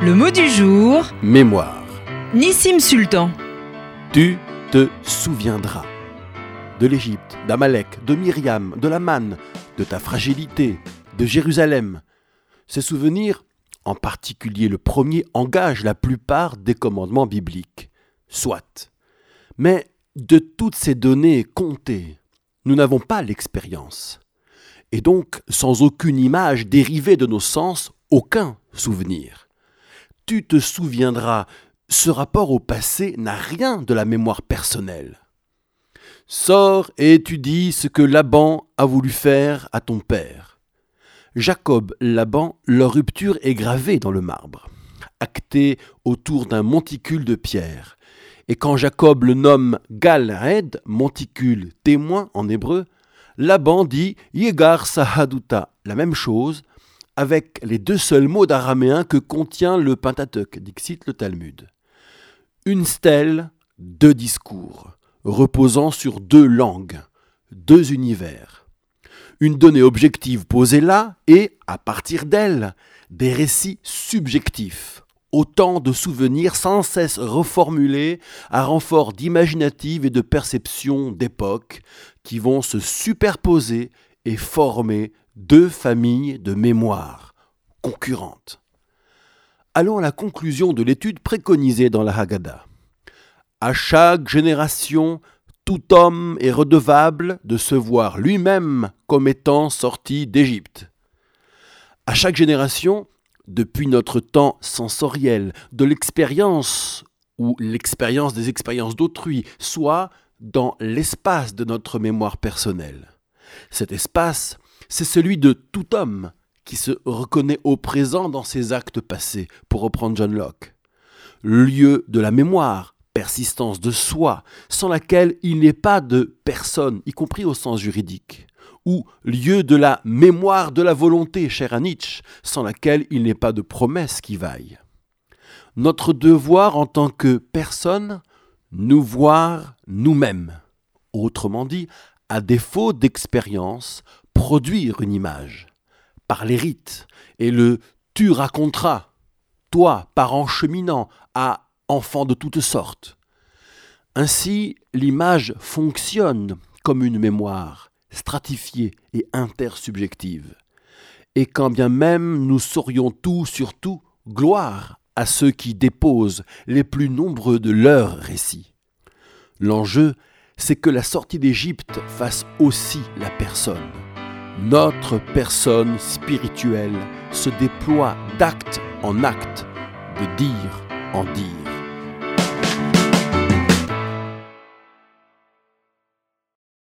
Le mot du jour, Mémoire. Nissim Sultan. Tu te souviendras de l'Égypte, d'Amalek, de Myriam, de la manne, de ta fragilité, de Jérusalem. Ces souvenirs, en particulier le premier, engagent la plupart des commandements bibliques. Soit. Mais de toutes ces données comptées, nous n'avons pas l'expérience. Et donc, sans aucune image dérivée de nos sens, aucun souvenir. Tu te souviendras, ce rapport au passé n'a rien de la mémoire personnelle. Sors et étudie ce que Laban a voulu faire à ton père. Jacob, Laban, leur rupture est gravée dans le marbre, actée autour d'un monticule de pierre. Et quand Jacob le nomme Galred, monticule témoin en hébreu, Laban dit Yegar Sahaduta, la même chose, avec les deux seuls mots d'araméen que contient le Pentateuque, dixit le Talmud. Une stèle, deux discours, reposant sur deux langues, deux univers. Une donnée objective posée là et, à partir d'elle, des récits subjectifs, autant de souvenirs sans cesse reformulés à renfort d'imaginative et de perception d'époque qui vont se superposer et former deux familles de mémoire concurrentes. Allons à la conclusion de l'étude préconisée dans la Haggadah. À chaque génération, tout homme est redevable de se voir lui-même comme étant sorti d'Égypte. À chaque génération, depuis notre temps sensoriel, de l'expérience ou l'expérience des expériences d'autrui, soit dans l'espace de notre mémoire personnelle. Cet espace, c'est celui de tout homme qui se reconnaît au présent dans ses actes passés, pour reprendre John Locke. Lieu de la mémoire, persistance de soi, sans laquelle il n'est pas de personne, y compris au sens juridique ou lieu de la mémoire de la volonté, cher à Nietzsche, sans laquelle il n'est pas de promesse qui vaille. Notre devoir en tant que personne, nous voir nous-mêmes. Autrement dit, à défaut d'expérience, produire une image, par les rites, et le tu raconteras, toi, parent cheminant, à enfant de toutes sortes. Ainsi, l'image fonctionne comme une mémoire, stratifiée et intersubjective. Et quand bien même nous saurions tout sur tout, gloire à ceux qui déposent les plus nombreux de leurs récits. L'enjeu, c'est que la sortie d'Égypte fasse aussi la personne. Notre personne spirituelle se déploie d'acte en acte, de dire en dire.